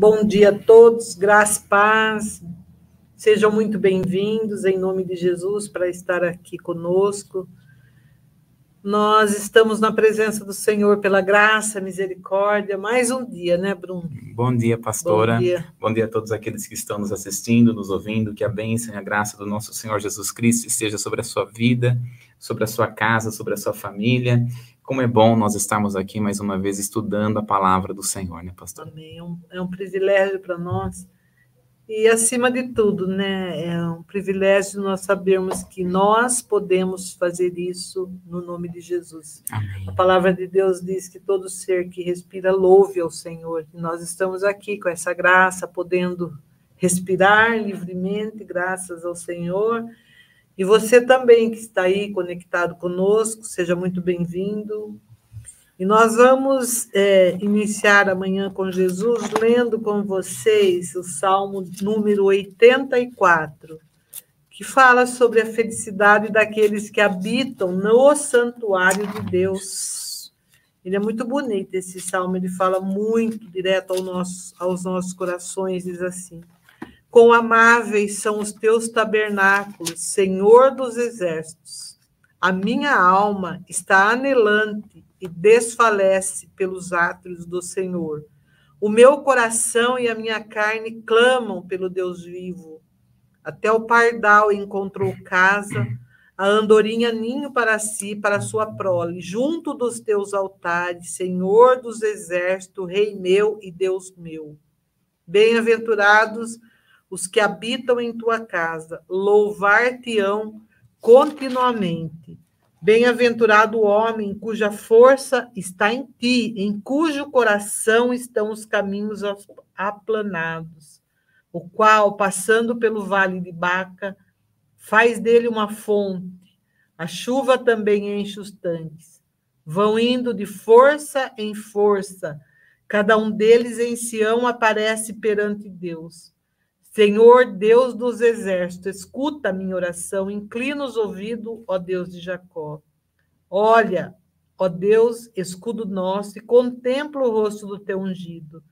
Bom dia a todos, graça e paz. Sejam muito bem-vindos em nome de Jesus para estar aqui conosco. Nós estamos na presença do Senhor pela graça, misericórdia. Mais um dia, né, Bruno? Bom dia, pastora. Bom dia. Bom dia a todos aqueles que estão nos assistindo, nos ouvindo. Que a bênção e a graça do nosso Senhor Jesus Cristo esteja sobre a sua vida, sobre a sua casa, sobre a sua família. Como é bom nós estarmos aqui mais uma vez estudando a palavra do Senhor, né, pastor? Amém. É um, é um privilégio para nós. E, acima de tudo, né, é um privilégio nós sabermos que nós podemos fazer isso no nome de Jesus. Amém. A palavra de Deus diz que todo ser que respira louve ao Senhor. E nós estamos aqui com essa graça, podendo respirar livremente, graças ao Senhor e você também que está aí conectado conosco, seja muito bem-vindo. E nós vamos é, iniciar amanhã com Jesus, lendo com vocês o Salmo número 84, que fala sobre a felicidade daqueles que habitam no santuário de Deus. Ele é muito bonito, esse salmo, ele fala muito direto ao nosso, aos nossos corações, diz assim. Quão amáveis são os teus tabernáculos, Senhor dos exércitos. A minha alma está anelante e desfalece pelos átrios do Senhor. O meu coração e a minha carne clamam pelo Deus vivo. Até o pardal encontrou casa, a andorinha ninho para si, para sua prole, junto dos teus altares, Senhor dos exércitos, Rei meu e Deus meu. Bem-aventurados os que habitam em tua casa, louvar-te-ão continuamente. Bem-aventurado o homem cuja força está em ti, em cujo coração estão os caminhos aplanados, o qual, passando pelo vale de Baca, faz dele uma fonte. A chuva também enche os tanques. Vão indo de força em força, cada um deles em Sião aparece perante Deus. Senhor Deus dos exércitos, escuta a minha oração, inclina os ouvidos, ó Deus de Jacó. Olha, ó Deus, escudo nosso, e contempla o rosto do teu ungido,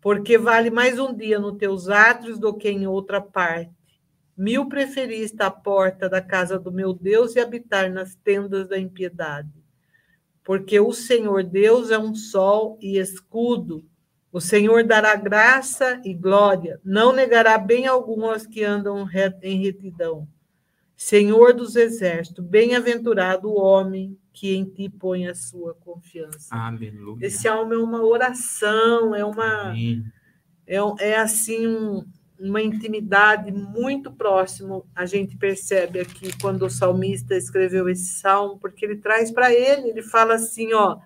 porque vale mais um dia nos teus átrios do que em outra parte. Mil preferiste a porta da casa do meu Deus e habitar nas tendas da impiedade. Porque o Senhor Deus é um sol e escudo, o Senhor dará graça e glória, não negará bem algum aos que andam em retidão. Senhor dos exércitos, bem-aventurado o homem que em ti põe a sua confiança. Aleluia. Esse almo é uma oração, é uma é, é assim um, uma intimidade muito próximo. A gente percebe aqui quando o salmista escreveu esse salmo, porque ele traz para ele, ele fala assim, ó,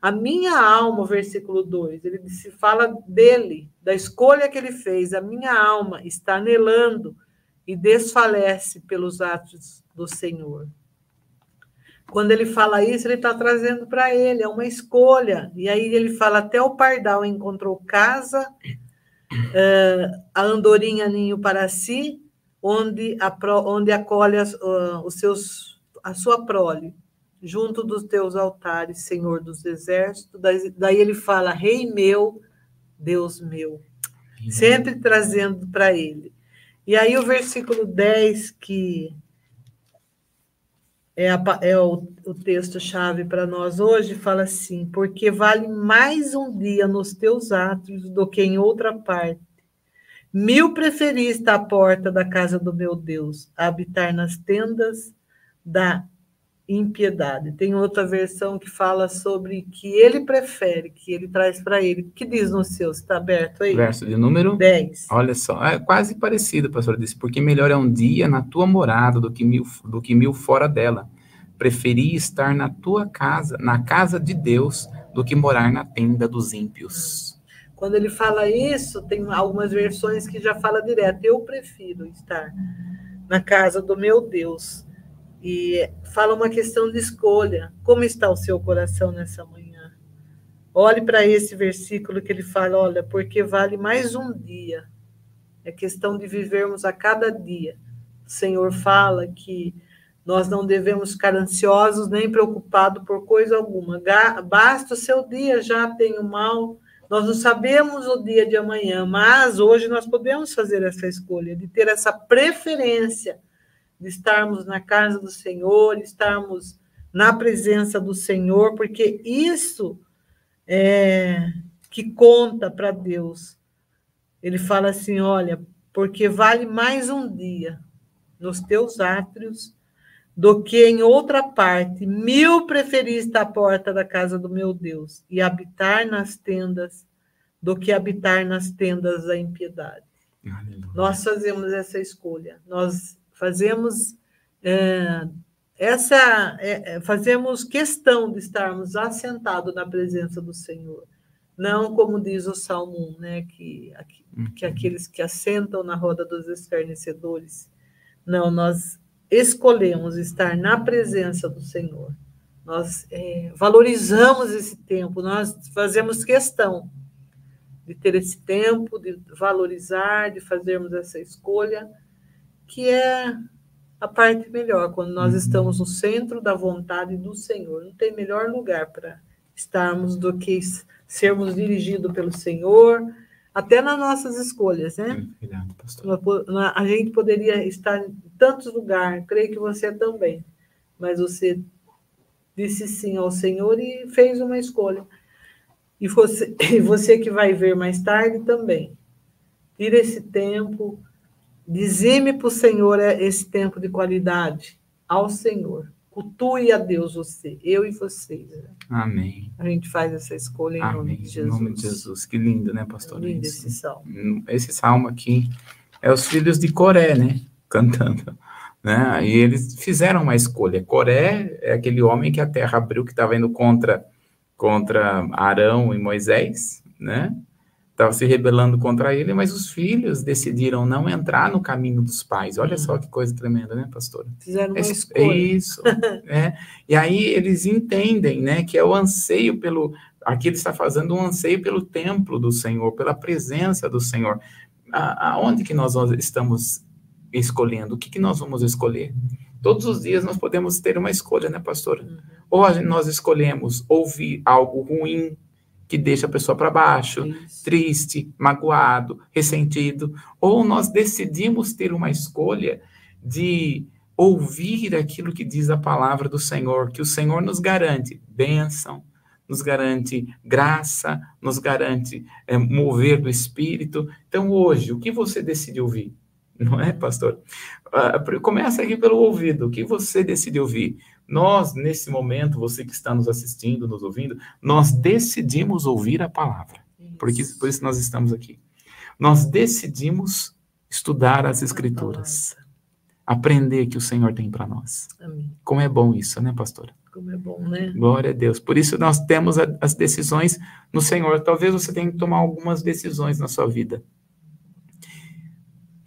a minha alma, versículo 2, ele se fala dele, da escolha que ele fez. A minha alma está anelando e desfalece pelos atos do Senhor. Quando ele fala isso, ele está trazendo para ele, é uma escolha. E aí ele fala: até o pardal encontrou casa, a andorinha ninho para si, onde, a, onde acolhe as, os seus, a sua prole junto dos teus altares, Senhor dos exércitos. Daí ele fala, Rei meu, Deus meu. Sempre trazendo para ele. E aí o versículo 10, que é, a, é o, o texto-chave para nós hoje, fala assim: Porque vale mais um dia nos teus átrios do que em outra parte. Mil preferiste a porta da casa do meu Deus, habitar nas tendas da impiedade. Tem outra versão que fala sobre que ele prefere, que ele traz para ele. Que diz no seu? Está aberto aí? Verso de número 10. Olha só, é quase parecido, pastor disse, porque melhor é um dia na tua morada do que mil, do que mil fora dela. Preferi estar na tua casa, na casa de Deus, do que morar na tenda dos ímpios. Quando ele fala isso, tem algumas versões que já fala direto. Eu prefiro estar na casa do meu Deus e fala uma questão de escolha. Como está o seu coração nessa manhã? Olhe para esse versículo que ele fala: olha, porque vale mais um dia. É questão de vivermos a cada dia. O Senhor fala que nós não devemos ficar ansiosos nem preocupados por coisa alguma. Basta o seu dia, já tem o mal. Nós não sabemos o dia de amanhã, mas hoje nós podemos fazer essa escolha, de ter essa preferência de estarmos na casa do Senhor, estarmos na presença do Senhor, porque isso é que conta para Deus. Ele fala assim: olha, porque vale mais um dia nos teus átrios do que em outra parte. Mil preferiste a porta da casa do meu Deus e habitar nas tendas do que habitar nas tendas da impiedade. Aleluia. Nós fazemos essa escolha. Nós fazemos é, essa é, é, fazemos questão de estarmos assentados na presença do Senhor. Não como diz o Salmo 1, né, que, que uhum. aqueles que assentam na roda dos escarnecedores. Não, nós escolhemos estar na presença do Senhor. Nós é, valorizamos esse tempo, nós fazemos questão de ter esse tempo, de valorizar, de fazermos essa escolha, que é a parte melhor, quando nós uhum. estamos no centro da vontade do Senhor. Não tem melhor lugar para estarmos do que sermos dirigidos pelo Senhor, até nas nossas escolhas, né? A gente poderia estar em tantos lugares, creio que você também, mas você disse sim ao Senhor e fez uma escolha. E você, e você que vai ver mais tarde também. Tira esse tempo, dizime para o Senhor esse tempo de qualidade, ao Senhor. Cultue a Deus você, eu e vocês. Né? Amém. A gente faz essa escolha em Amém. nome de Jesus. Em nome de Jesus. Que lindo, né, pastor? É lindo esse salmo. Esse salmo aqui é os filhos de Coré, né? Cantando. Né? E eles fizeram uma escolha. Coré é aquele homem que a terra abriu, que estava indo contra, contra Arão e Moisés, né? Estava se rebelando contra ele, mas os filhos decidiram não entrar no caminho dos pais. Olha só uhum. que coisa tremenda, né, pastora? Fizeram uma é, escolha. Isso. é. E aí eles entendem, né, que é o anseio pelo. Aqui ele está fazendo um anseio pelo templo do Senhor, pela presença do Senhor. A, aonde que nós estamos escolhendo? O que, que nós vamos escolher? Todos os dias nós podemos ter uma escolha, né, pastora? Uhum. Ou nós escolhemos ouvir algo ruim que deixa a pessoa para baixo, Isso. triste, magoado, ressentido, ou nós decidimos ter uma escolha de ouvir aquilo que diz a palavra do Senhor, que o Senhor nos garante bênção, nos garante graça, nos garante é, mover do Espírito. Então, hoje, o que você decide ouvir? Não é, pastor? Uh, começa aqui pelo ouvido. O que você decide ouvir? Nós, nesse momento, você que está nos assistindo, nos ouvindo, nós decidimos ouvir a palavra. Porque, por isso nós estamos aqui. Nós decidimos estudar as Escrituras. Aprender que o Senhor tem para nós. Amém. Como é bom isso, né, pastora? Como é bom, né? Glória a Deus. Por isso nós temos a, as decisões no Senhor. Talvez você tenha que tomar algumas decisões na sua vida.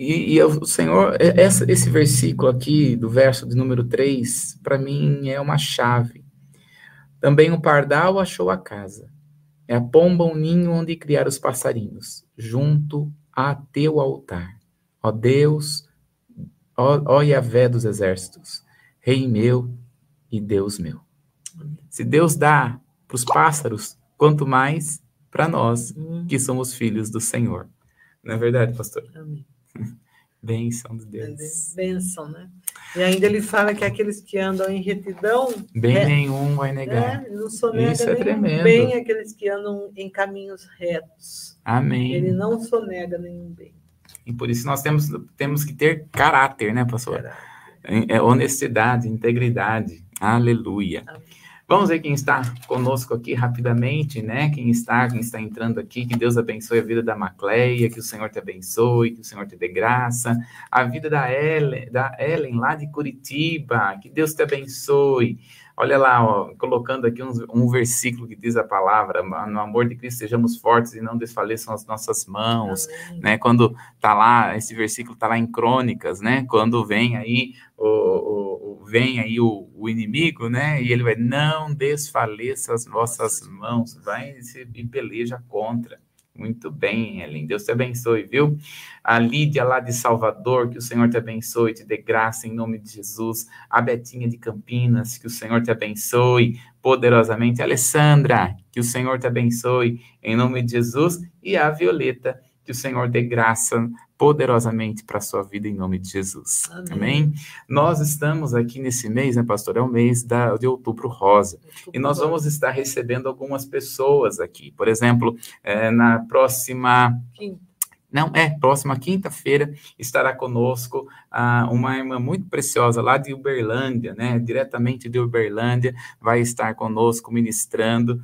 E, e o Senhor, essa, esse versículo aqui, do verso de número 3, para mim é uma chave. Também o pardal achou a casa. É a pomba um ninho onde criar os passarinhos, junto a teu altar. Ó Deus, ó, ó Yahvé dos exércitos, Rei meu e Deus meu. Se Deus dá para os pássaros, quanto mais para nós, que somos filhos do Senhor. Não é verdade, pastor? Amém. Bênção de Deus. Bênção, né? E ainda ele fala que aqueles que andam em retidão. Bem é, nenhum vai negar. É, não sonega Isso é tremendo. bem aqueles que andam em caminhos retos. Amém. Ele não sonega nenhum bem. E por isso nós temos, temos que ter caráter, né, pastor? Caráter. É, honestidade, integridade. Aleluia. Amém. Vamos ver quem está conosco aqui rapidamente, né? Quem está, quem está entrando aqui, que Deus abençoe a vida da Macleia, que o Senhor te abençoe, que o Senhor te dê graça. A vida da Ellen, da Ellen lá de Curitiba, que Deus te abençoe. Olha lá, ó, colocando aqui um, um, versículo que diz a palavra: no amor de Cristo sejamos fortes e não desfaleçam as nossas mãos, Amém. né? Quando tá lá, esse versículo tá lá em Crônicas, né? Quando vem aí o, o, vem aí o, o, inimigo, né? E ele vai não desfaleça as vossas mãos, vai e peleja contra. Muito bem, Helen. Deus te abençoe, viu? A Lídia lá de Salvador, que o Senhor te abençoe, te dê graça em nome de Jesus. A Betinha de Campinas, que o Senhor te abençoe poderosamente. A Alessandra, que o Senhor te abençoe em nome de Jesus. E a Violeta, que o Senhor dê graça poderosamente para a sua vida em nome de Jesus. Amém. Amém. Nós estamos aqui nesse mês, né, pastor? É o mês da, de outubro rosa. Outubro e nós vamos estar recebendo algumas pessoas aqui. Por exemplo, é, na próxima. Quinta não, é, próxima quinta-feira estará conosco ah, uma irmã muito preciosa lá de Uberlândia, né? Diretamente de Uberlândia, vai estar conosco ministrando.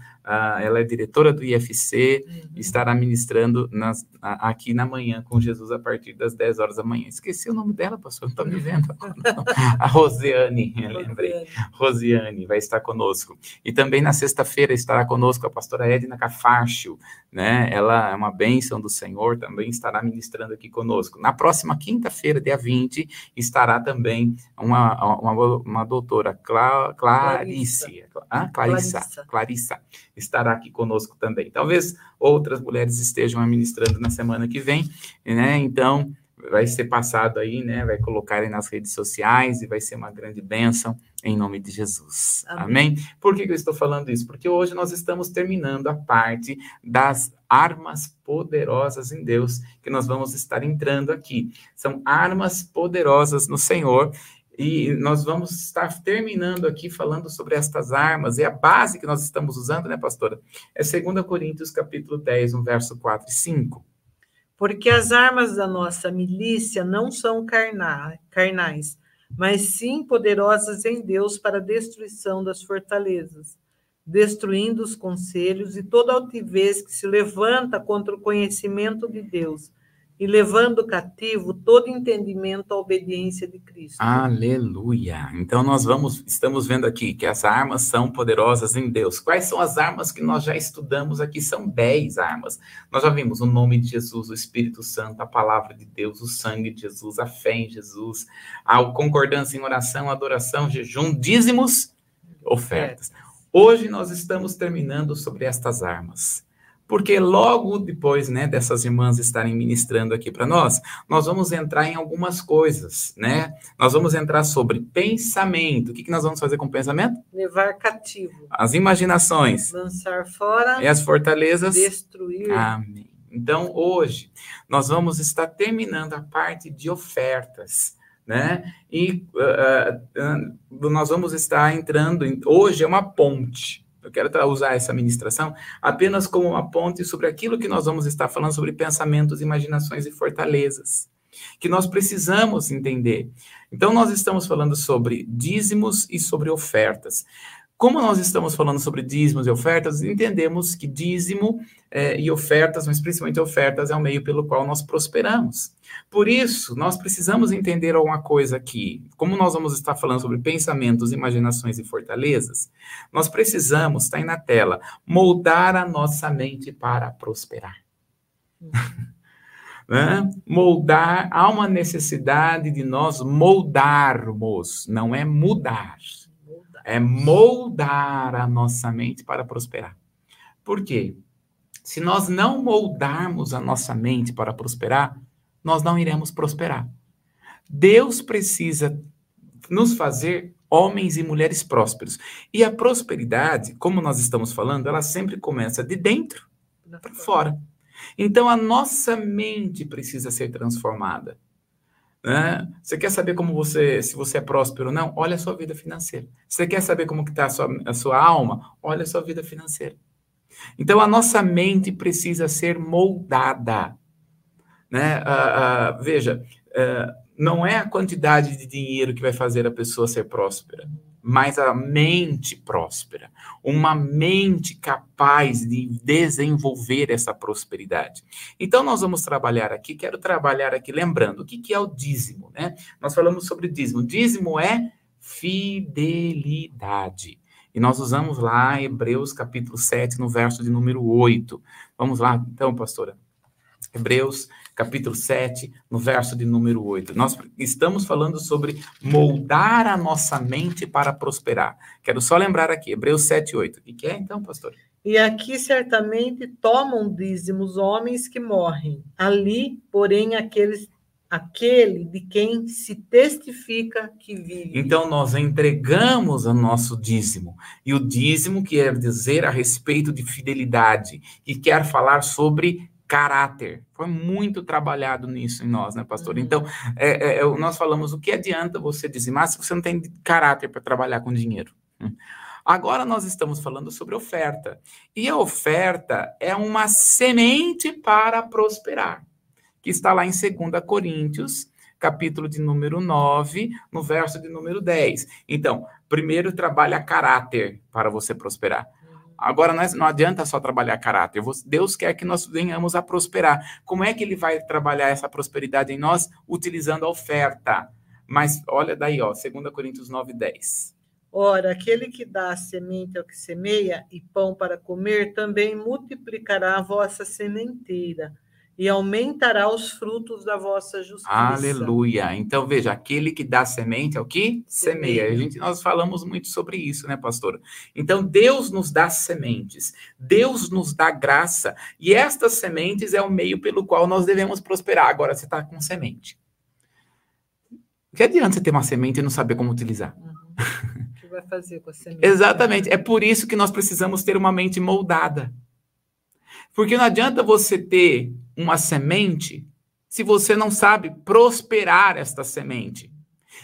Ela é diretora do IFC, uhum. estará ministrando nas, aqui na manhã com Jesus a partir das 10 horas da manhã. Esqueci o nome dela, pastor, não está me vendo. a Rosiane, lembrei. Rosiane vai estar conosco. E também na sexta-feira estará conosco a pastora Edna Cafacho, né? Ela é uma bênção do Senhor, também estará ministrando aqui conosco. Na próxima quinta-feira, dia 20, estará também uma, uma, uma doutora, Cla, Clarice, ah, Clarissa, Clarissa. Clarissa, estará aqui conosco também. Talvez outras mulheres estejam administrando na semana que vem, né? Então, vai ser passado aí, né? Vai colocar aí nas redes sociais e vai ser uma grande bênção em nome de Jesus. Amém. Amém? Por que, que eu estou falando isso? Porque hoje nós estamos terminando a parte das armas poderosas em Deus, que nós vamos estar entrando aqui. São armas poderosas no Senhor. E nós vamos estar terminando aqui falando sobre estas armas. E a base que nós estamos usando, né, pastora? É 2 Coríntios, capítulo 10, um verso 4 e 5. Porque as armas da nossa milícia não são carnais, mas sim poderosas em Deus para a destruição das fortalezas, destruindo os conselhos e toda altivez que se levanta contra o conhecimento de Deus e levando cativo todo entendimento à obediência de Cristo. Aleluia. Então nós vamos estamos vendo aqui que as armas são poderosas em Deus. Quais são as armas que nós já estudamos aqui? São dez armas. Nós já vimos o nome de Jesus, o Espírito Santo, a palavra de Deus, o sangue de Jesus, a fé em Jesus, a concordância em oração, adoração, jejum, dízimos, ofertas. Hoje nós estamos terminando sobre estas armas porque logo depois, né, dessas irmãs estarem ministrando aqui para nós, nós vamos entrar em algumas coisas, né? Nós vamos entrar sobre pensamento. O que, que nós vamos fazer com o pensamento? Levar cativo. As imaginações. Lançar fora. E as fortalezas. Destruir. Amém. Então, hoje, nós vamos estar terminando a parte de ofertas né? E uh, uh, nós vamos estar entrando. Em, hoje é uma ponte, eu quero usar essa ministração apenas como uma ponte sobre aquilo que nós vamos estar falando sobre pensamentos, imaginações e fortalezas, que nós precisamos entender. Então, nós estamos falando sobre dízimos e sobre ofertas. Como nós estamos falando sobre dízimos e ofertas, entendemos que dízimo é, e ofertas, mas principalmente ofertas, é o meio pelo qual nós prosperamos. Por isso, nós precisamos entender alguma coisa aqui. Como nós vamos estar falando sobre pensamentos, imaginações e fortalezas, nós precisamos, está aí na tela, moldar a nossa mente para prosperar. né? Moldar, há uma necessidade de nós moldarmos, não é mudar é moldar a nossa mente para prosperar. Por quê? Se nós não moldarmos a nossa mente para prosperar, nós não iremos prosperar. Deus precisa nos fazer homens e mulheres prósperos. E a prosperidade, como nós estamos falando, ela sempre começa de dentro para fora. Então a nossa mente precisa ser transformada. Né? Você quer saber como você, se você é próspero ou não? Olha a sua vida financeira. Você quer saber como está a sua, a sua alma? Olha a sua vida financeira. Então, a nossa mente precisa ser moldada. Né? Uh, uh, veja, uh, não é a quantidade de dinheiro que vai fazer a pessoa ser próspera mas a mente próspera, uma mente capaz de desenvolver essa prosperidade. Então, nós vamos trabalhar aqui, quero trabalhar aqui, lembrando, o que, que é o dízimo, né? Nós falamos sobre dízimo. Dízimo é fidelidade. E nós usamos lá Hebreus capítulo 7, no verso de número 8. Vamos lá, então, pastora. Hebreus capítulo 7, no verso de número 8. Nós estamos falando sobre moldar a nossa mente para prosperar. Quero só lembrar aqui, Hebreus 7, 8. O que é então, pastor? E aqui certamente tomam dízimos homens que morrem. Ali, porém, aqueles aquele de quem se testifica que vive. Então nós entregamos o nosso dízimo. E o dízimo quer dizer a respeito de fidelidade e quer falar sobre caráter. Foi muito trabalhado nisso em nós, né, pastor? Uhum. Então, é, é, é nós falamos o que adianta você dizimar se você não tem caráter para trabalhar com dinheiro. Hum. Agora nós estamos falando sobre oferta. E a oferta é uma semente para prosperar, que está lá em 2 Coríntios, capítulo de número 9, no verso de número 10. Então, primeiro trabalha caráter para você prosperar. Agora, não adianta só trabalhar caráter. Deus quer que nós venhamos a prosperar. Como é que ele vai trabalhar essa prosperidade em nós? Utilizando a oferta. Mas olha daí, ó, 2 Coríntios 9, 10. Ora, aquele que dá semente ao que semeia e pão para comer, também multiplicará a vossa sementeira e aumentará os frutos da vossa justiça. Aleluia. Então, veja, aquele que dá semente é o que semeia. A gente, nós falamos muito sobre isso, né, pastora? Então, Deus nos dá sementes, Deus nos dá graça, e estas sementes é o meio pelo qual nós devemos prosperar. Agora, você está com semente. O que adianta você ter uma semente e não saber como utilizar? Uhum. vai fazer com a semente. Exatamente. É por isso que nós precisamos ter uma mente moldada. Porque não adianta você ter uma semente se você não sabe prosperar esta semente.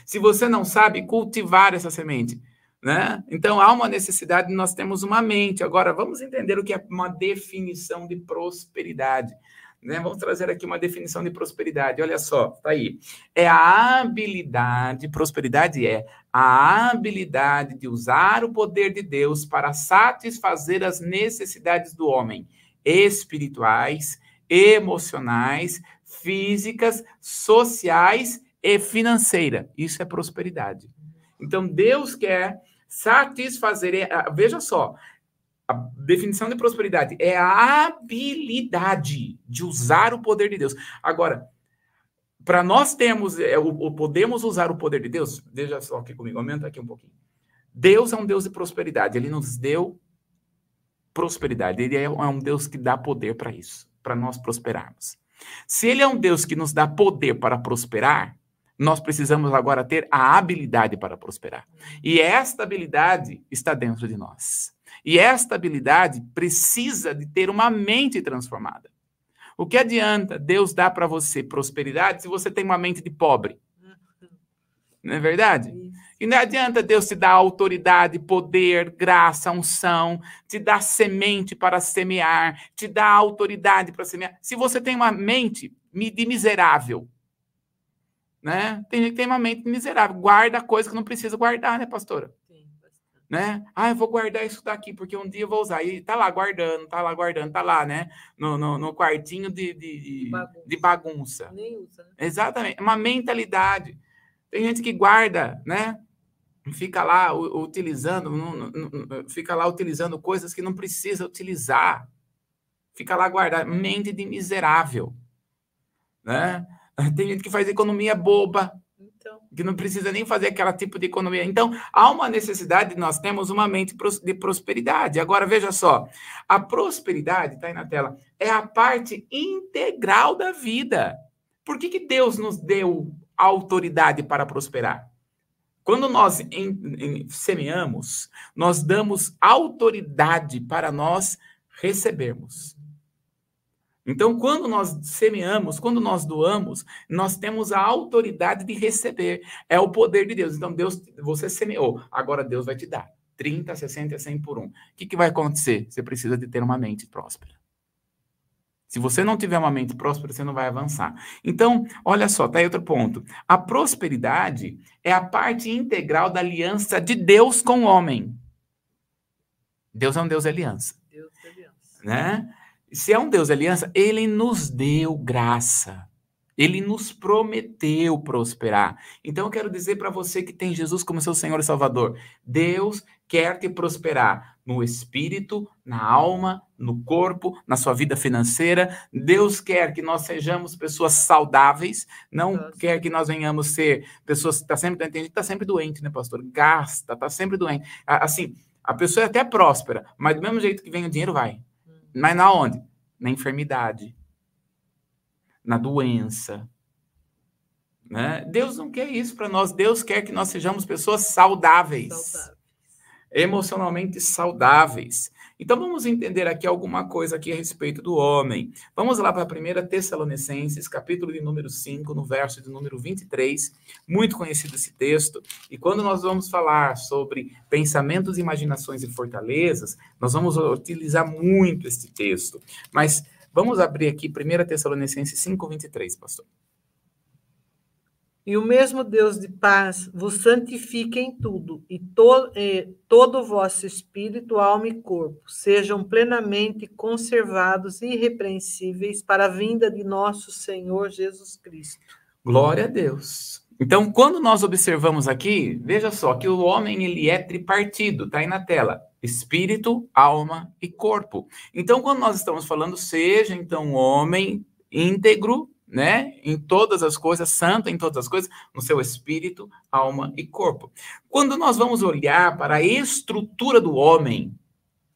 Se você não sabe cultivar essa semente. Né? Então há uma necessidade de nós termos uma mente. Agora, vamos entender o que é uma definição de prosperidade. Né? Vamos trazer aqui uma definição de prosperidade. Olha só, tá aí. É a habilidade, prosperidade é a habilidade de usar o poder de Deus para satisfazer as necessidades do homem, espirituais, emocionais, físicas, sociais e financeira. Isso é prosperidade. Então Deus quer satisfazer, ah, veja só, a definição de prosperidade é a habilidade de usar o poder de Deus. Agora, para nós termos, é, o, podemos usar o poder de Deus, veja só aqui comigo, aumenta aqui um pouquinho. Deus é um Deus de prosperidade, ele nos deu prosperidade, ele é um Deus que dá poder para isso, para nós prosperarmos. Se ele é um Deus que nos dá poder para prosperar, nós precisamos agora ter a habilidade para prosperar. E esta habilidade está dentro de nós. E esta habilidade precisa de ter uma mente transformada. O que adianta Deus dar para você prosperidade se você tem uma mente de pobre? Não é verdade? E não adianta Deus te dar autoridade, poder, graça, unção, te dar semente para semear, te dar autoridade para semear. Se você tem uma mente de miserável, né? Tem gente que tem uma mente miserável, guarda coisa que não precisa guardar, né, pastora? né? Ah, eu vou guardar isso daqui, porque um dia eu vou usar. E tá lá guardando, tá lá guardando, tá lá, né? No, no, no quartinho de, de, bagunça. de bagunça. Nem usa, né? Exatamente. Uma mentalidade. Tem gente que guarda, né? Fica lá utilizando, fica lá utilizando coisas que não precisa utilizar. Fica lá guardar. Mente de miserável. Né? Tem gente que faz economia boba, que não precisa nem fazer aquela tipo de economia. Então, há uma necessidade de nós temos uma mente de prosperidade. Agora, veja só, a prosperidade, está aí na tela, é a parte integral da vida. Por que, que Deus nos deu autoridade para prosperar? Quando nós em, em, semeamos, nós damos autoridade para nós recebermos. Então, quando nós semeamos, quando nós doamos, nós temos a autoridade de receber. É o poder de Deus. Então, Deus, você semeou, agora Deus vai te dar. 30, 60, 100 por um. O que, que vai acontecer? Você precisa de ter uma mente próspera. Se você não tiver uma mente próspera, você não vai avançar. Então, olha só, tá aí outro ponto. A prosperidade é a parte integral da aliança de Deus com o homem. Deus é um Deus de aliança. Deus de aliança. Né? se é um Deus de aliança, ele nos deu graça. Ele nos prometeu prosperar. Então eu quero dizer para você que tem Jesus como seu Senhor e Salvador, Deus quer te prosperar no espírito, na alma, no corpo, na sua vida financeira. Deus quer que nós sejamos pessoas saudáveis, não Nossa. quer que nós venhamos ser pessoas que tá sempre, tem gente que tá sempre doente, né, pastor? Gasta, tá sempre doente. Assim, A pessoa é até próspera, mas do mesmo jeito que vem o dinheiro, vai. Mas na onde? Na enfermidade, na doença. Né? Deus não quer isso para nós. Deus quer que nós sejamos pessoas saudáveis, saudáveis. emocionalmente saudáveis. Então vamos entender aqui alguma coisa aqui a respeito do homem. Vamos lá para a primeira Tessalonicenses, capítulo de número 5, no verso de número 23. Muito conhecido esse texto. E quando nós vamos falar sobre pensamentos, imaginações e fortalezas, nós vamos utilizar muito este texto. Mas vamos abrir aqui 1 Tessalonicenses 5, 23, pastor. E o mesmo Deus de paz vos santifique em tudo, e, to, todo o vosso espírito, alma e corpo sejam plenamente conservados e irrepreensíveis para a vinda de nosso Senhor Jesus Cristo. Glória a Deus. Então, quando nós observamos aqui, veja só que o homem ele é tripartido, tá aí na tela. Espírito, alma e corpo. Então, quando nós estamos falando, seja então homem íntegro, né? Em todas as coisas, santo em todas as coisas, no seu espírito, alma e corpo. Quando nós vamos olhar para a estrutura do homem,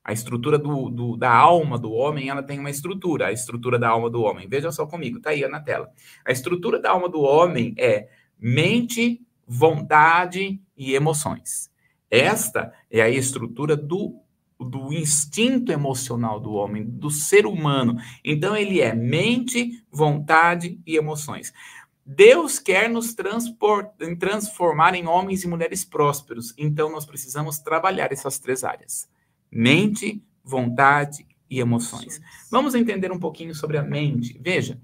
a estrutura do, do, da alma do homem, ela tem uma estrutura, a estrutura da alma do homem. Veja só comigo, tá aí na tela. A estrutura da alma do homem é mente, vontade e emoções. Esta é a estrutura do do instinto emocional do homem, do ser humano. Então, ele é mente, vontade e emoções. Deus quer nos transformar em homens e mulheres prósperos. Então, nós precisamos trabalhar essas três áreas: mente, vontade e emoções. Vamos entender um pouquinho sobre a mente. Veja,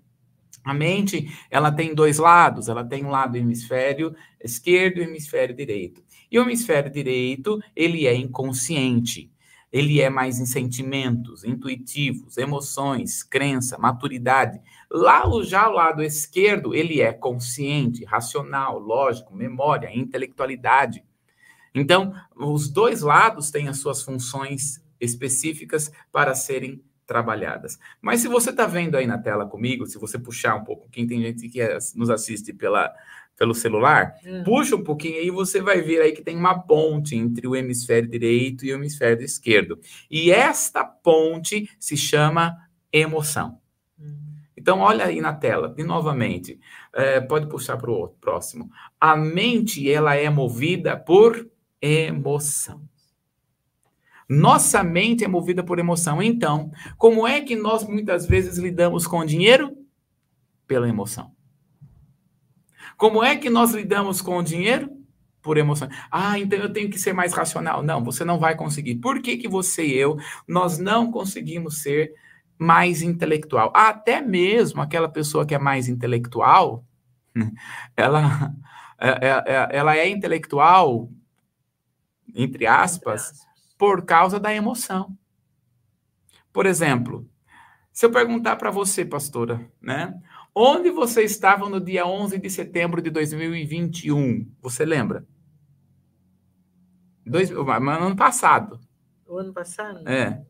a mente, ela tem dois lados, ela tem um lado hemisfério esquerdo e hemisfério direito. E o hemisfério direito, ele é inconsciente ele é mais em sentimentos, intuitivos, emoções, crença, maturidade. Lá, já o lado esquerdo, ele é consciente, racional, lógico, memória, intelectualidade. Então, os dois lados têm as suas funções específicas para serem trabalhadas. Mas se você está vendo aí na tela comigo, se você puxar um pouco, quem tem gente que nos assiste pela pelo celular, hum. puxa um pouquinho aí, você vai ver aí que tem uma ponte entre o hemisfério direito e o hemisfério esquerdo. E esta ponte se chama emoção. Hum. Então, olha aí na tela, de novamente. É, pode puxar para o próximo. A mente, ela é movida por emoção. Nossa mente é movida por emoção. Então, como é que nós muitas vezes lidamos com o dinheiro? Pela emoção. Como é que nós lidamos com o dinheiro? Por emoção. Ah, então eu tenho que ser mais racional. Não, você não vai conseguir. Por que, que você e eu, nós não conseguimos ser mais intelectual? Até mesmo aquela pessoa que é mais intelectual, ela, é, é, é, ela é intelectual, entre aspas, por causa da emoção. Por exemplo, se eu perguntar para você, pastora, né? Onde você estava no dia 11 de setembro de 2021? Você lembra? Dois, ano passado. O ano passado? É.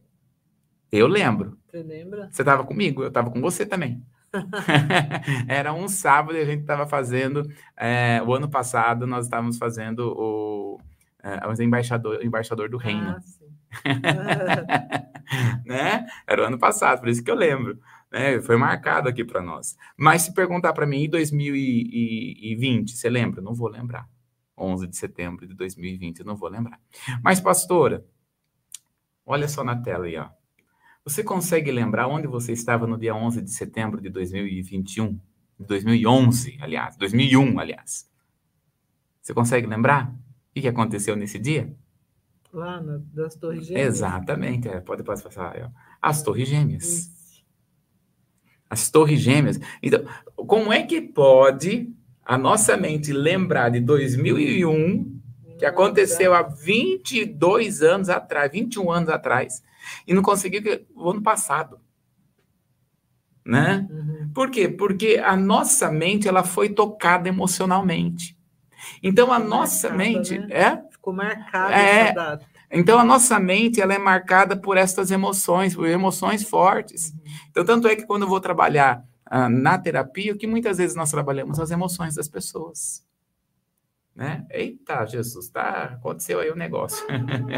Eu lembro. Você lembra? Você estava comigo, eu estava com você também. Era um sábado e a gente estava fazendo. É, o ano passado nós estávamos fazendo o, é, o embaixador, embaixador do reino. Ah, sim. né? Era o ano passado, por isso que eu lembro. Né? Foi marcado aqui para nós. Mas se perguntar para mim em 2020, você lembra? Não vou lembrar. 11 de setembro de 2020, eu não vou lembrar. Mas, pastora, olha só na tela aí, ó. Você consegue lembrar onde você estava no dia 11 de setembro de 2021? 2011, aliás, 2001, aliás. Você consegue lembrar o que aconteceu nesse dia? Lá na, das Torres Gêmeas. Exatamente, é, pode, pode passar. Ó. As Torres Gêmeas. Isso as torres gêmeas. Então, como é que pode a nossa mente lembrar de 2001, que aconteceu há 22 anos atrás, 21 anos atrás, e não conseguiu o ano passado? Né? Uhum. Por quê? Porque a nossa mente ela foi tocada emocionalmente. Então a Ficou nossa marcada, mente né? é ficou marcada é, essa data. Então a nossa mente ela é marcada por estas emoções, por emoções fortes. Então tanto é que quando eu vou trabalhar ah, na terapia, o que muitas vezes nós trabalhamos as emoções das pessoas. né? Eita, Jesus, tá, aconteceu aí o um negócio.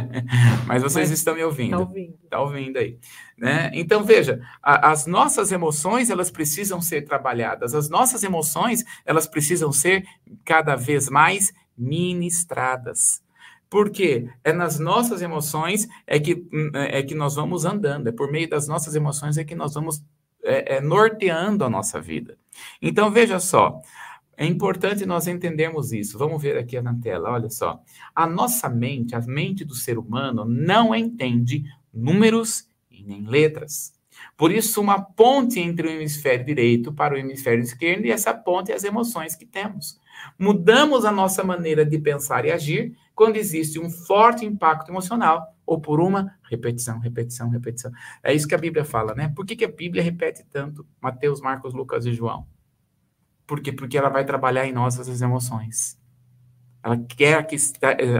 Mas vocês Mas estão me ouvindo. Tá ouvindo. Tá ouvindo aí, né? Então veja, a, as nossas emoções, elas precisam ser trabalhadas. As nossas emoções, elas precisam ser cada vez mais ministradas. Por quê? É nas nossas emoções é que, é que nós vamos andando, é por meio das nossas emoções é que nós vamos é, é, norteando a nossa vida. Então, veja só, é importante nós entendermos isso. Vamos ver aqui na tela, olha só. A nossa mente, a mente do ser humano, não entende números e nem letras. Por isso, uma ponte entre o hemisfério direito para o hemisfério esquerdo, e essa ponte é as emoções que temos. Mudamos a nossa maneira de pensar e agir quando existe um forte impacto emocional ou por uma repetição, repetição, repetição. É isso que a Bíblia fala, né? Por que, que a Bíblia repete tanto Mateus, Marcos, Lucas e João? Por quê? Porque ela vai trabalhar em nós essas emoções. Ela quer que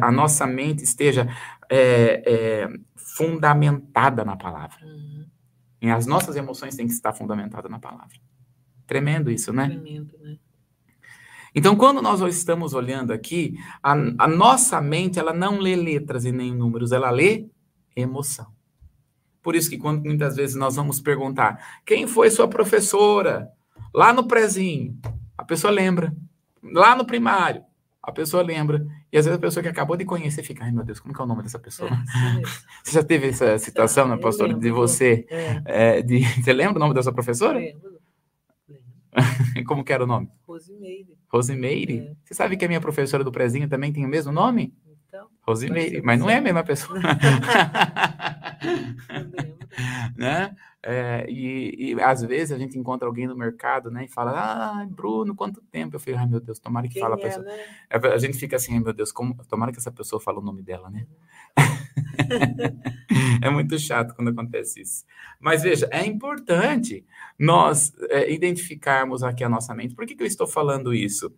a nossa mente esteja é, é, fundamentada na palavra. Uhum. E as nossas emoções têm que estar fundamentadas na palavra. Tremendo isso, né? Tremendo, né? Então, quando nós estamos olhando aqui, a, a nossa mente ela não lê letras e nem números, ela lê emoção. Por isso que quando muitas vezes nós vamos perguntar quem foi sua professora lá no prezinho, a pessoa lembra. Lá no primário, a pessoa lembra. E às vezes a pessoa que acabou de conhecer fica, ai meu Deus, como que é o nome dessa pessoa? É, você já teve essa situação, né, pastor, de você? É. É, de, você lembra o nome dessa professora? Lembro. Como que era o nome? Rosimeire. Rosimeire? É. Você sabe que a minha professora do prezinho também tem o mesmo nome? Então. Rosimeire, mas não é a mesma pessoa. né? É, e, e, às vezes a gente encontra alguém no mercado, né, e fala, ah, Bruno, quanto tempo? Eu falei, ai meu Deus, tomara que Quem fala a é, pessoa. Né? É, a gente fica assim, ai meu Deus, como... tomara que essa pessoa fale o nome dela, né? é muito chato quando acontece isso. Mas veja, é importante nós é, identificarmos aqui a nossa mente. Por que, que eu estou falando isso?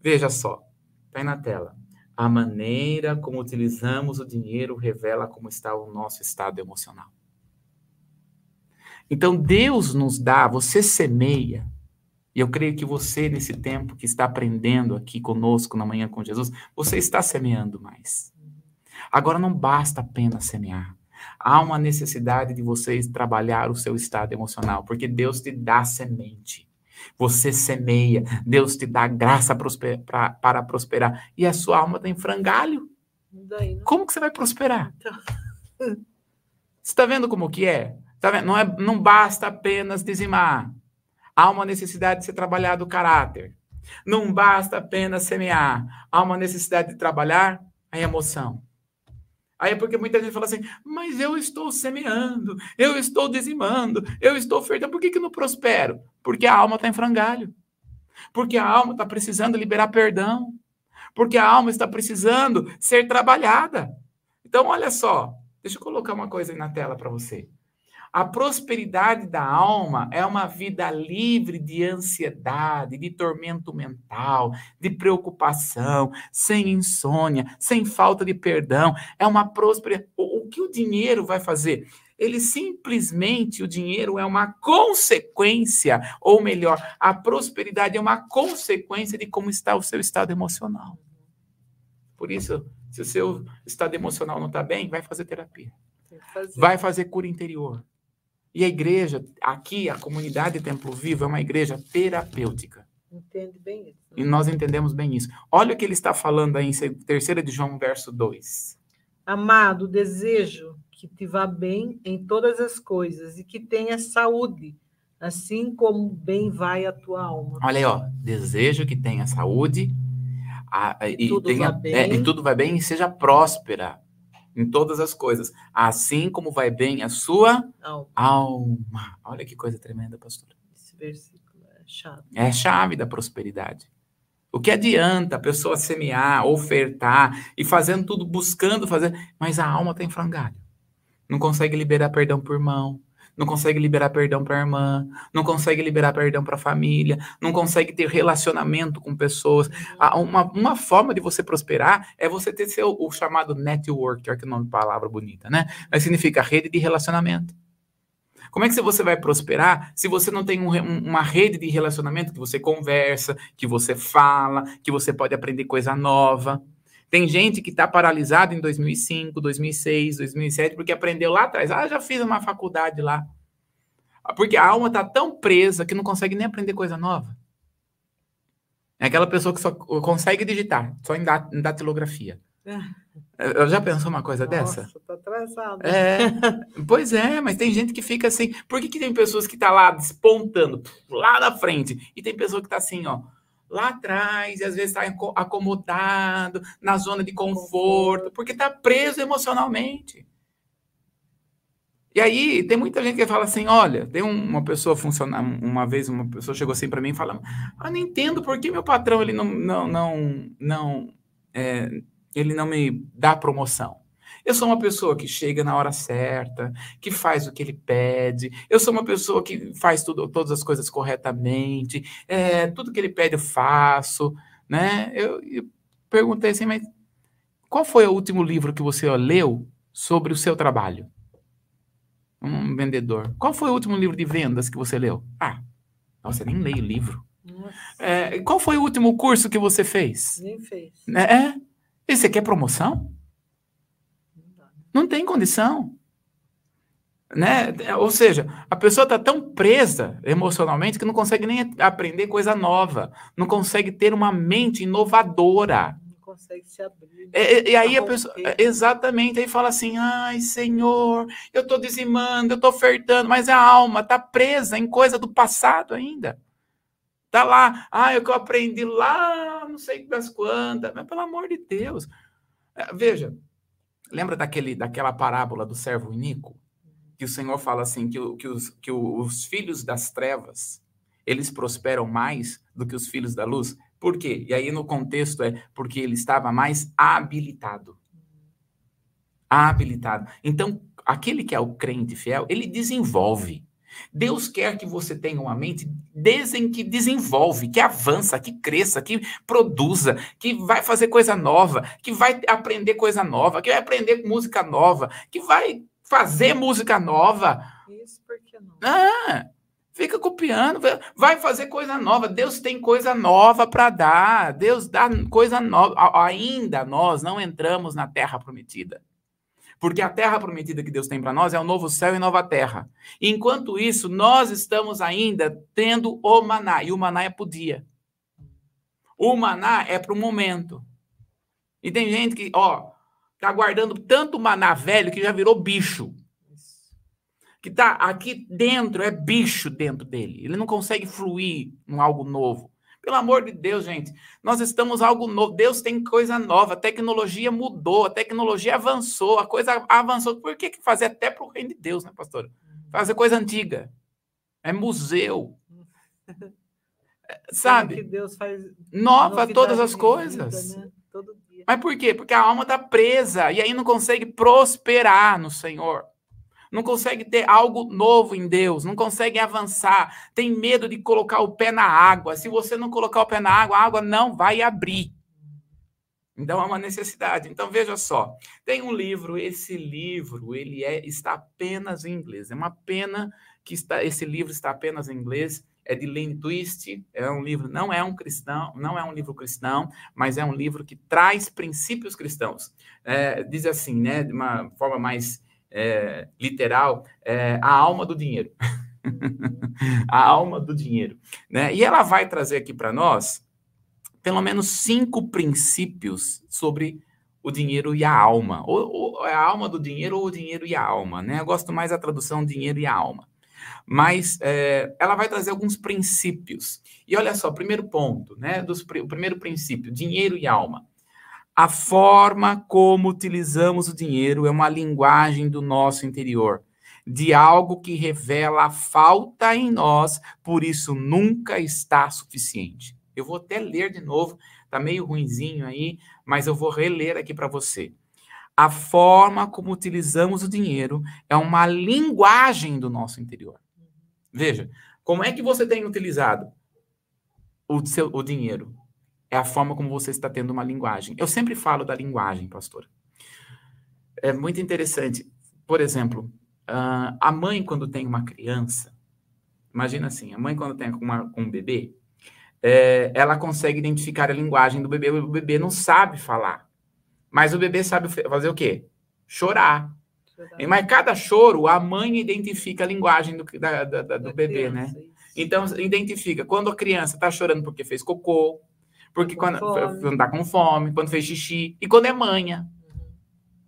Veja só, está aí na tela. A maneira como utilizamos o dinheiro revela como está o nosso estado emocional. Então, Deus nos dá, você semeia, e eu creio que você, nesse tempo que está aprendendo aqui conosco na manhã com Jesus, você está semeando mais. Agora, não basta apenas semear. Há uma necessidade de vocês trabalhar o seu estado emocional, porque Deus te dá semente. Você semeia, Deus te dá graça prosper, pra, para prosperar. E a sua alma está em frangalho. Daí, né? Como que você vai prosperar? Então... Você está vendo como que é? Tá vendo? Não, é, não basta apenas dizimar. Há uma necessidade de ser trabalhado o caráter. Não basta apenas semear. Há uma necessidade de trabalhar a emoção. Aí é porque muita gente fala assim, mas eu estou semeando, eu estou dizimando, eu estou ofertando, por que, que não prospero? Porque a alma está em frangalho. Porque a alma está precisando liberar perdão. Porque a alma está precisando ser trabalhada. Então, olha só, deixa eu colocar uma coisa aí na tela para você. A prosperidade da alma é uma vida livre de ansiedade, de tormento mental, de preocupação, sem insônia, sem falta de perdão. É uma prosperidade. O que o dinheiro vai fazer? Ele simplesmente, o dinheiro é uma consequência, ou melhor, a prosperidade é uma consequência de como está o seu estado emocional. Por isso, se o seu estado emocional não está bem, vai fazer terapia. Fazer. Vai fazer cura interior. E a igreja, aqui, a comunidade Templo Vivo, é uma igreja terapêutica. Entende bem isso. E nós entendemos bem isso. Olha o que ele está falando aí em 3 de João, verso 2. Amado, desejo que te vá bem em todas as coisas e que tenha saúde, assim como bem vai a tua alma. Olha aí, ó. Desejo que tenha saúde a, e, tudo tenha, é, e tudo vai bem e seja próspera em todas as coisas, assim como vai bem a sua alma. alma. Olha que coisa tremenda, pastor. Esse versículo é chave. É a chave da prosperidade. O que adianta a pessoa semear, ofertar e fazendo tudo, buscando fazer, mas a alma está em frangalho. Não consegue liberar perdão por mão, não consegue liberar perdão para a irmã, não consegue liberar perdão para a família, não consegue ter relacionamento com pessoas. Uma, uma forma de você prosperar é você ter seu, o chamado network, que é o nome palavra bonita, né? Mas significa rede de relacionamento. Como é que você vai prosperar se você não tem um, uma rede de relacionamento que você conversa, que você fala, que você pode aprender coisa nova? Tem gente que está paralisada em 2005, 2006, 2007, porque aprendeu lá atrás. Ah, já fiz uma faculdade lá. Porque a alma está tão presa que não consegue nem aprender coisa nova. É aquela pessoa que só consegue digitar, só em, dat em datilografia. Eu já pensou uma coisa Nossa, dessa? Tá atrasado. É, pois é, mas tem gente que fica assim. Por que, que tem pessoas que tá lá despontando, lá na frente, e tem pessoa que tá assim, ó, lá atrás, e às vezes está acomodado, na zona de conforto, porque está preso emocionalmente. E aí, tem muita gente que fala assim: olha, tem uma pessoa funcionar, uma vez uma pessoa chegou assim para mim falando: ah, não entendo por que meu patrão ele não, não, não, não é, ele não me dá promoção. Eu sou uma pessoa que chega na hora certa, que faz o que ele pede. Eu sou uma pessoa que faz tudo, todas as coisas corretamente. É, tudo que ele pede eu faço, né? Eu, eu perguntei assim, mas qual foi o último livro que você leu sobre o seu trabalho? Um vendedor. Qual foi o último livro de vendas que você leu? Ah, você nem leio livro. É, qual foi o último curso que você fez? Nem fez. É? E você quer promoção? Não tem condição. Né? Ou seja, a pessoa está tão presa emocionalmente que não consegue nem aprender coisa nova, não consegue ter uma mente inovadora. Não consegue se abrir. E, e aí a pessoa, exatamente, aí fala assim: ai, Senhor, eu estou dizimando, eu estou ofertando, mas a alma está presa em coisa do passado ainda. Tá lá, ah, é o que eu aprendi lá, não sei das quantas, mas pelo amor de Deus. É, veja, lembra daquele, daquela parábola do servo Inico? Que o Senhor fala assim, que, que, os, que os filhos das trevas, eles prosperam mais do que os filhos da luz. Por quê? E aí no contexto é porque ele estava mais habilitado. Habilitado. Então, aquele que é o crente fiel, ele desenvolve. Deus quer que você tenha uma mente desen que desenvolve, que avança, que cresça, que produza, que vai fazer coisa nova, que vai aprender coisa nova, que vai aprender música nova, que vai fazer música nova. Isso porque não? Ah, fica copiando, vai fazer coisa nova. Deus tem coisa nova para dar. Deus dá coisa nova. Ainda nós não entramos na terra prometida. Porque a terra prometida que Deus tem para nós é o novo céu e nova terra. Enquanto isso, nós estamos ainda tendo o maná, e o maná é para o dia. O maná é para o momento. E tem gente que, ó, tá guardando tanto maná velho que já virou bicho. Que tá aqui dentro, é bicho dentro dele. Ele não consegue fluir em algo novo. Pelo amor de Deus, gente, nós estamos algo novo. Deus tem coisa nova, a tecnologia mudou, a tecnologia avançou, a coisa avançou. Por que, que fazer até para o reino de Deus, né, pastor? Fazer coisa antiga. É museu. Sabe? Que Deus faz nova todas as coisas. Vida, né? Mas por quê? Porque a alma está presa e aí não consegue prosperar no Senhor não consegue ter algo novo em Deus, não consegue avançar, tem medo de colocar o pé na água. Se você não colocar o pé na água, a água não vai abrir. Então é uma necessidade. Então veja só, tem um livro, esse livro ele é está apenas em inglês. É uma pena que está, esse livro está apenas em inglês. É de Lynn Twist, é um livro, não é um cristão, não é um livro cristão, mas é um livro que traz princípios cristãos. É, diz assim, né, de uma forma mais é, literal, é, a alma do dinheiro. a alma do dinheiro. Né? E ela vai trazer aqui para nós pelo menos cinco princípios sobre o dinheiro e a alma. Ou, ou é a alma do dinheiro ou o dinheiro e a alma. Né? Eu gosto mais da tradução dinheiro e a alma. Mas é, ela vai trazer alguns princípios. E olha só, primeiro ponto, né? Dos, o primeiro princípio, dinheiro e alma. A forma como utilizamos o dinheiro é uma linguagem do nosso interior, de algo que revela a falta em nós, por isso nunca está suficiente. Eu vou até ler de novo, tá meio ruinzinho aí, mas eu vou reler aqui para você. A forma como utilizamos o dinheiro é uma linguagem do nosso interior. Veja, como é que você tem utilizado o, seu, o dinheiro? É a forma como você está tendo uma linguagem. Eu sempre falo da linguagem, pastor. É muito interessante. Por exemplo, uh, a mãe, quando tem uma criança, imagina assim, a mãe, quando tem uma, um bebê, é, ela consegue identificar a linguagem do bebê. O bebê não sabe falar, mas o bebê sabe fazer o quê? Chorar. Chorar. Mas cada choro, a mãe identifica a linguagem do, da, da, da, do bebê, né? criança, né? Isso. Então, identifica quando a criança está chorando porque fez cocô, porque tá quando, quando tá com fome, quando fez xixi, e quando é manha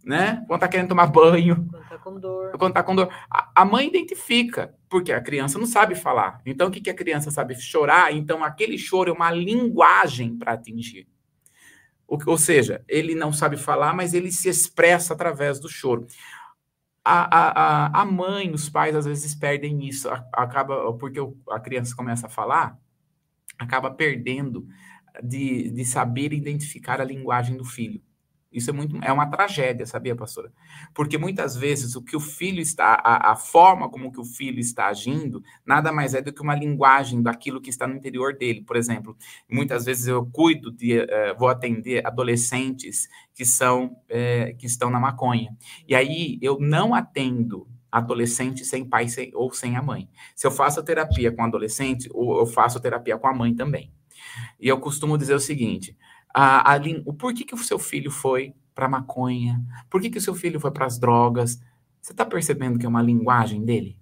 né? Quando tá querendo tomar banho. Quando tá com dor. Quando tá com dor. A, a mãe identifica, porque a criança não sabe falar. Então, o que, que a criança sabe? Chorar. Então, aquele choro é uma linguagem para atingir. O, ou seja, ele não sabe falar, mas ele se expressa através do choro. A, a, a, mãe, os pais, às vezes perdem isso. Acaba, porque a criança começa a falar, acaba perdendo de, de saber identificar a linguagem do filho. Isso é muito é uma tragédia, sabia, pastora? Porque muitas vezes o que o filho está, a, a, forma como que o filho está agindo, nada mais é do que uma linguagem daquilo que está no interior dele. Por exemplo, muitas vezes eu cuido de, uh, vou atender adolescentes que são uh, que estão na maconha. E aí eu não atendo adolescente sem pai sem, ou sem a mãe. Se eu faço terapia com adolescente, ou eu faço terapia com a mãe também. E eu costumo dizer o seguinte: a, a, o porquê que o seu filho foi para maconha, por que, que o seu filho foi para as drogas. Você está percebendo que é uma linguagem dele?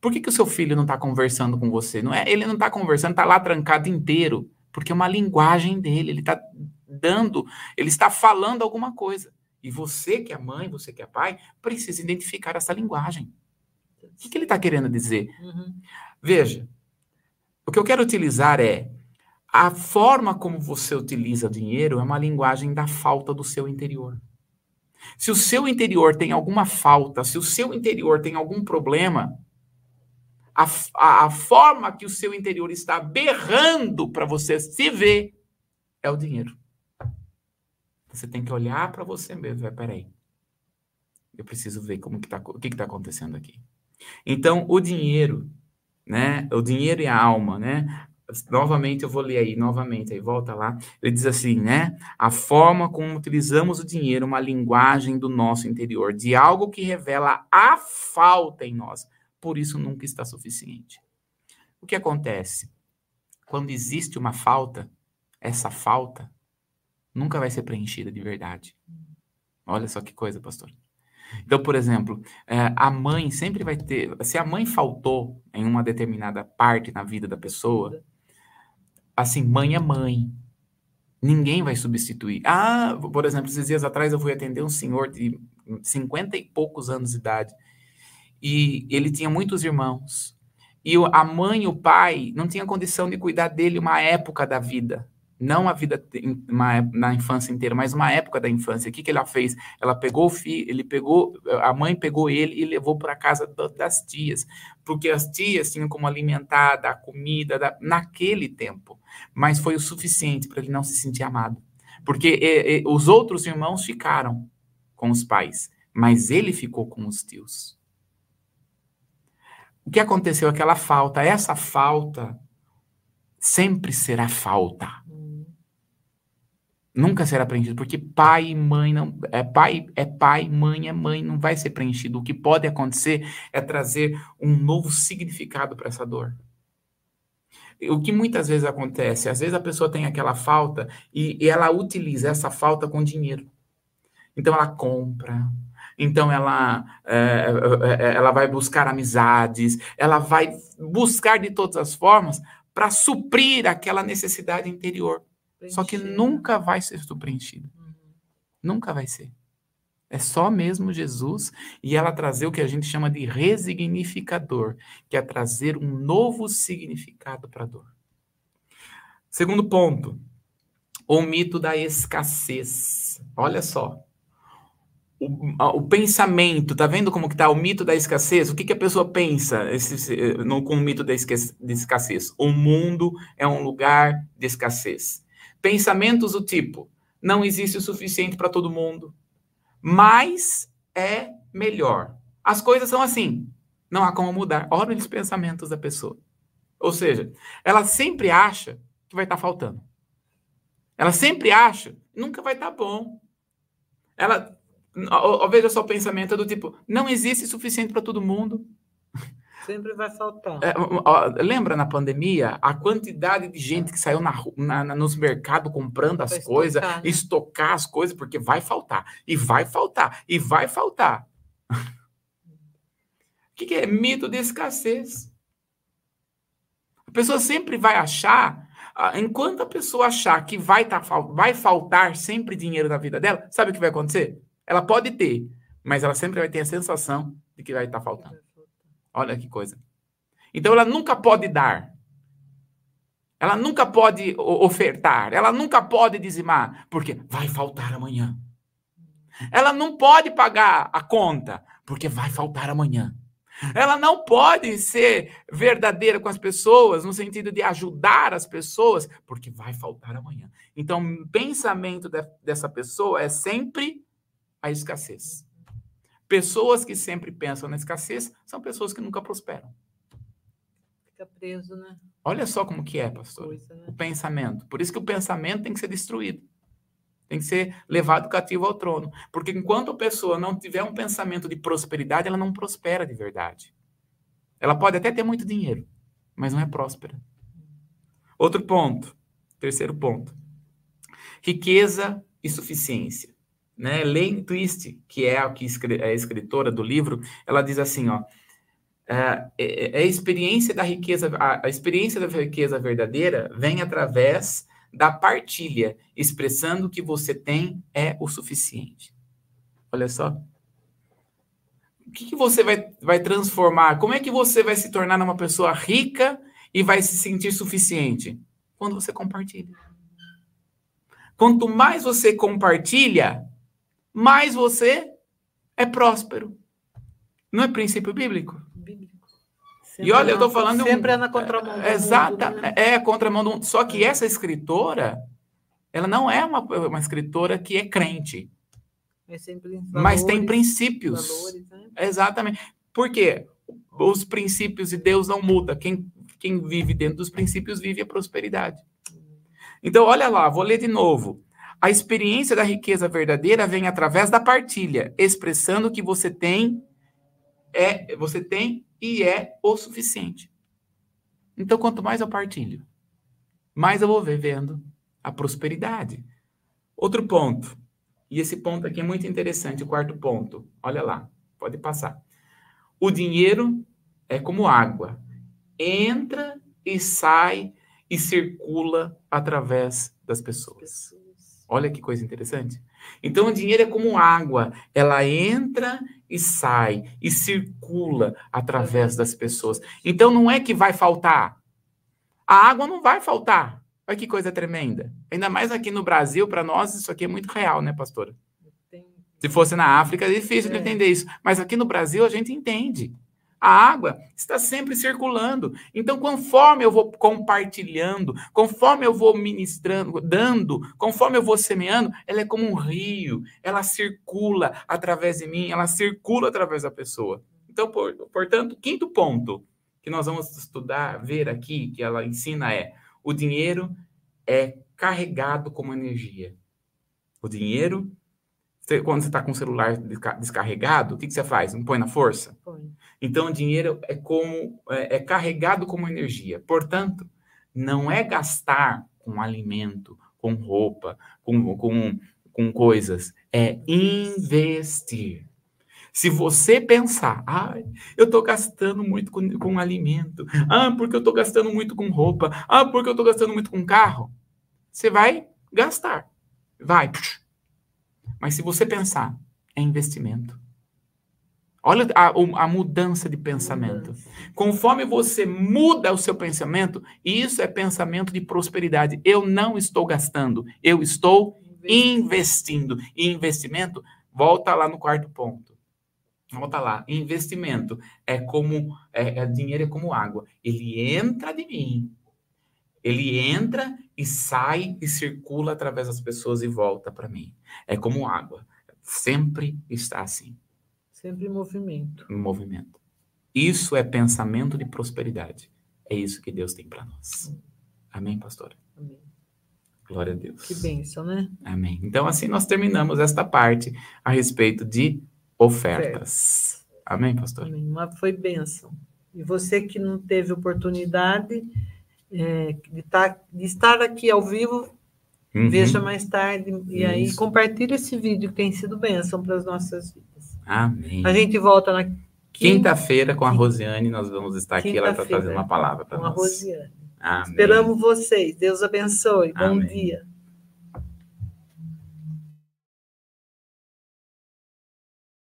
Por que, que o seu filho não está conversando com você? Não é, ele não está conversando, está lá trancado inteiro, porque é uma linguagem dele. Ele está dando, ele está falando alguma coisa. E você que é mãe, você que é pai, precisa identificar essa linguagem. O que, que ele está querendo dizer? Uhum. Veja, o que eu quero utilizar é a forma como você utiliza dinheiro é uma linguagem da falta do seu interior. Se o seu interior tem alguma falta, se o seu interior tem algum problema, a, a, a forma que o seu interior está berrando para você se ver é o dinheiro. Você tem que olhar para você mesmo. É, peraí. Eu preciso ver como que tá, o que está acontecendo aqui. Então, o dinheiro, né? O dinheiro e a alma, né? Novamente, eu vou ler aí, novamente, aí volta lá. Ele diz assim, né? A forma como utilizamos o dinheiro, uma linguagem do nosso interior, de algo que revela a falta em nós. Por isso, nunca está suficiente. O que acontece? Quando existe uma falta, essa falta nunca vai ser preenchida de verdade. Olha só que coisa, pastor. Então, por exemplo, é, a mãe sempre vai ter. Se a mãe faltou em uma determinada parte na vida da pessoa, assim, mãe é mãe. Ninguém vai substituir. Ah, por exemplo, esses dias atrás eu fui atender um senhor de cinquenta e poucos anos de idade. E ele tinha muitos irmãos. E a mãe e o pai não tinham condição de cuidar dele uma época da vida não a vida uma, na infância inteira, mas uma época da infância. O que, que ela fez? Ela pegou o filho, ele pegou, a mãe pegou ele e levou para casa das tias, porque as tias tinham como alimentar, dar comida, dar, naquele tempo. Mas foi o suficiente para ele não se sentir amado, porque e, e, os outros irmãos ficaram com os pais, mas ele ficou com os tios. O que aconteceu? Aquela falta, essa falta sempre será falta Nunca será preenchido, porque pai e mãe não é pai, é pai, mãe é mãe, não vai ser preenchido. O que pode acontecer é trazer um novo significado para essa dor. O que muitas vezes acontece, às vezes a pessoa tem aquela falta e, e ela utiliza essa falta com dinheiro. Então ela compra, então ela, é, é, é ela vai buscar amizades, ela vai buscar de todas as formas para suprir aquela necessidade interior. Só que nunca vai ser preenchido. Uhum. Nunca vai ser. É só mesmo Jesus e ela trazer o que a gente chama de resignificador, que é trazer um novo significado para a dor. Segundo ponto, o mito da escassez. Olha só. O, o, pensamento, tá vendo como que tá o mito da escassez? O que, que a pessoa pensa esse, no, com o mito da escassez? O mundo é um lugar de escassez. Pensamentos do tipo: não existe o suficiente para todo mundo, mas é melhor. As coisas são assim, não há como mudar. Olha os pensamentos da pessoa. Ou seja, ela sempre acha que vai estar tá faltando. Ela sempre acha, nunca vai estar tá bom. Ela veja só o pensamento do tipo, não existe suficiente para todo mundo. Sempre vai faltar. É, ó, lembra na pandemia a quantidade de gente que saiu na, na, na nos mercados comprando as coisas, estocar, né? estocar as coisas, porque vai faltar, e vai faltar, e vai faltar. o que, que é mito de escassez? A pessoa sempre vai achar, enquanto a pessoa achar que vai, tá, vai faltar sempre dinheiro na vida dela, sabe o que vai acontecer? Ela pode ter, mas ela sempre vai ter a sensação de que vai estar tá faltando. Olha que coisa. Então ela nunca pode dar. Ela nunca pode ofertar. Ela nunca pode dizimar, porque vai faltar amanhã. Ela não pode pagar a conta, porque vai faltar amanhã. Ela não pode ser verdadeira com as pessoas, no sentido de ajudar as pessoas, porque vai faltar amanhã. Então, o pensamento de, dessa pessoa é sempre a escassez. Pessoas que sempre pensam na escassez são pessoas que nunca prosperam. Fica preso, né? Olha só como que é, pastor. Coisa, né? O pensamento. Por isso que o pensamento tem que ser destruído. Tem que ser levado cativo ao trono. Porque enquanto a pessoa não tiver um pensamento de prosperidade, ela não prospera de verdade. Ela pode até ter muito dinheiro, mas não é próspera. Outro ponto, terceiro ponto. Riqueza e suficiência né? Lane Twist, que é a, que é escritora do livro, ela diz assim, ó, é, é, é a experiência da riqueza, a, a experiência da riqueza verdadeira vem através da partilha, expressando que você tem é o suficiente. Olha só. O que, que você vai, vai transformar? Como é que você vai se tornar uma pessoa rica e vai se sentir suficiente? Quando você compartilha. Quanto mais você compartilha, mais você é próspero. Não é princípio bíblico? Bíblico. e olha, eu estou falando. Sempre um, é na contramão. Do exata, mundo, né? é a contramão do mundo. Só que essa escritora, ela não é uma, uma escritora que é crente. É valores, mas tem princípios. Valores, né? Exatamente. Por quê? Os princípios de Deus não mudam. Quem, quem vive dentro dos princípios vive a prosperidade. Então, olha lá, vou ler de novo. A experiência da riqueza verdadeira vem através da partilha, expressando que você tem é você tem e é o suficiente. Então, quanto mais eu partilho, mais eu vou vivendo a prosperidade. Outro ponto, e esse ponto aqui é muito interessante, o quarto ponto. Olha lá, pode passar. O dinheiro é como água, entra e sai e circula através das pessoas. Olha que coisa interessante. Então, o dinheiro é como água, ela entra e sai e circula através das pessoas. Então, não é que vai faltar. A água não vai faltar. Olha que coisa tremenda. Ainda mais aqui no Brasil, para nós, isso aqui é muito real, né, pastora? Se fosse na África, é difícil é. de entender isso. Mas aqui no Brasil, a gente entende. A água está sempre circulando. Então, conforme eu vou compartilhando, conforme eu vou ministrando, dando, conforme eu vou semeando, ela é como um rio. Ela circula através de mim, ela circula através da pessoa. Então, por, portanto, quinto ponto que nós vamos estudar, ver aqui, que ela ensina é: o dinheiro é carregado como energia. O dinheiro você, quando você está com o celular descarregado, o que, que você faz? Não põe na força? Põe. Então, o dinheiro é como é, é carregado como energia. Portanto, não é gastar com alimento, com roupa, com, com, com coisas. É investir. Se você pensar, ah, eu estou gastando muito com, com alimento, ah, porque eu estou gastando muito com roupa, ah, porque eu estou gastando muito com carro, você vai gastar. Vai, mas se você pensar, é investimento. Olha a, a mudança de pensamento. Conforme você muda o seu pensamento, isso é pensamento de prosperidade. Eu não estou gastando, eu estou investindo. E investimento, volta lá no quarto ponto. Volta lá. Investimento é como é, é, dinheiro é como água. Ele entra de mim. Ele entra e sai e circula através das pessoas e volta para mim. É como água. Sempre está assim. Sempre em movimento. Em movimento. Isso é pensamento de prosperidade. É isso que Deus tem para nós. Amém, pastora? Amém. Glória a Deus. Que bênção, né? Amém. Então, assim nós terminamos esta parte a respeito de ofertas. Amém, pastor? Amém. Mas foi bênção. E você que não teve oportunidade é, de, tá, de, estar aqui ao vivo, uhum. veja mais tarde. E Isso. aí compartilhe esse vídeo que tem sido bênção para as nossas vidas. Amém. A gente volta na quinta-feira com a Rosiane, nós vamos estar aqui, ela está trazendo uma palavra para nós. Com a Rosiane. Amém. Esperamos vocês. Deus abençoe. Bom Amém. dia.